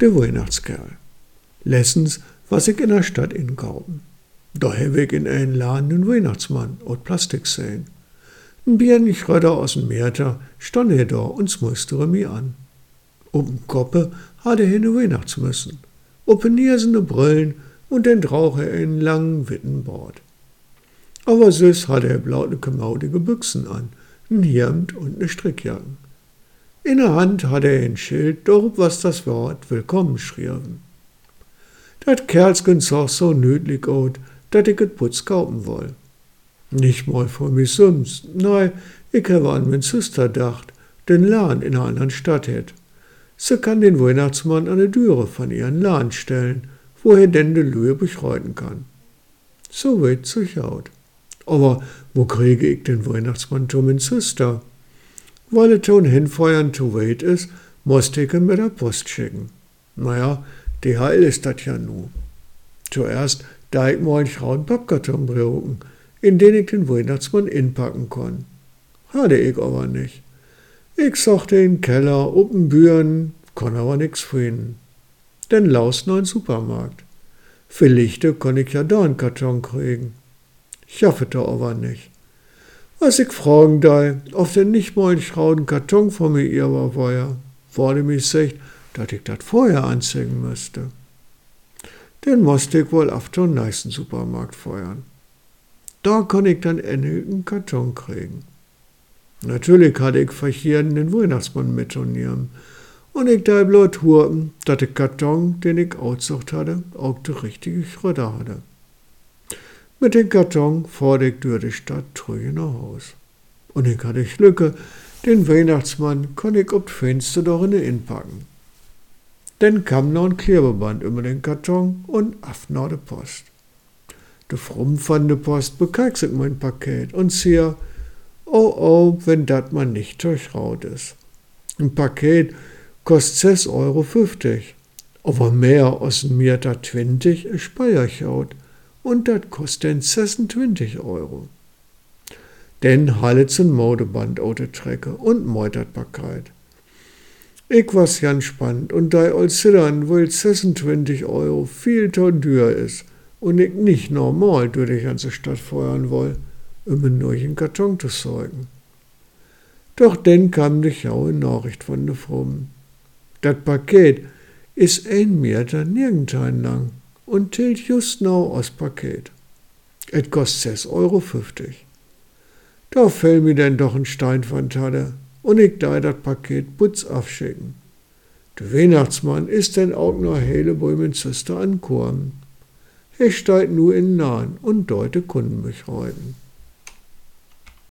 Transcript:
der Weihnachtskerl. Lessens was ich in der Stadt inkaufen. Da habe ich in einen Laden den Weihnachtsmann aus Plastik sehen. Ein Bierenschröder aus dem Meerter stand er da und smusterte mir an. Oben Koppe hatte er eine Weihnachtsmüssen, oben niersende Brillen und den Rauch er einen langen Wittenbord. Aber süß hatte er blaue gemaudige Büchsen an, ein Hemd und ne Strickjacken. In der Hand hatte er ein Schild, dort was das Wort Willkommen schrieben. Dat Kerlsken sah so nütlich aus, dat ich et Putz kaufen woll. Nicht mal vor mich sums, nein, ich habe an mein Süster dacht, den Lahn in einer anderen Stadt hätt. Sie kann den Weihnachtsmann an die Türe von ihren Lahn stellen, wo er denn de Lühe beschreiten kann. So weit so schaut. Aber wo kriege ich den Weihnachtsmann zu mein Süster? Er schon hinfeuern zu weit ist, musste ich ihn mit der Post schicken. Naja, DHL ist das ja nu. Zuerst da ich mal einen grauen Pappkarton brauchen, in den ich den Weihnachtsmann inpacken kann. Hatte ich aber nicht. Ich suchte in Keller, oben Büren, kann aber nix finden. Denn laus ein Supermarkt. Vielleicht kann ich ja da einen Karton kriegen. Schaffete aber nicht. Was ich fragen da, ob denn nicht mal ein schrauden Karton von mir ihr war, ja, wurde mich sagt, dass ich das vorher anzeigen müsste. Den musste ich wohl auf den nächsten Supermarkt feuern. Da kann ich dann einen Karton kriegen. Natürlich hatte ich verchieren den Weihnachtsmann mitnehmen. Und ich da bloß hurten, dass der Karton, den ich ausgesucht hatte, auch die richtige Schritte hatte. Mit dem Karton fuhr ich durch die Stadt trüge nach Haus. Und ich hatte Glücke, den Weihnachtsmann konnte ich ob Fenster doch in den packen. Dann kam noch ein Klebeband über den Karton und nach der Post. Der Fromm von der Post bekackset mein Paket und siehe, oh oh, wenn dat mal nicht durchraut ist. Ein Paket kostet 6,50 Euro, aber mehr aus dem Meter 20 ist Speierchaut und dat kostet 26 Euro. Denn halle zum Modeband out Trecke und meutert Paket. Ich was ganz spannend und da als Zittern wohl 26 Euro viel zu teuer ist und ich nicht normal durch die ganze Stadt feuern will, um einen neuen Karton zu sorgen. Doch dann kam die jaue Nachricht von der Frommen. Das Paket ist ein Meter nirgendwo lang und tilt just noch aus Paket. Et kostet 6,50 Euro. Da fällt mir denn doch ein Stein von Talle und ich da das Paket putz aufschicken. Der Weihnachtsmann ist denn auch noch hele Bäumen Züster ankommen. Er steigt nur in Nahen und deute Kunden mich reiten.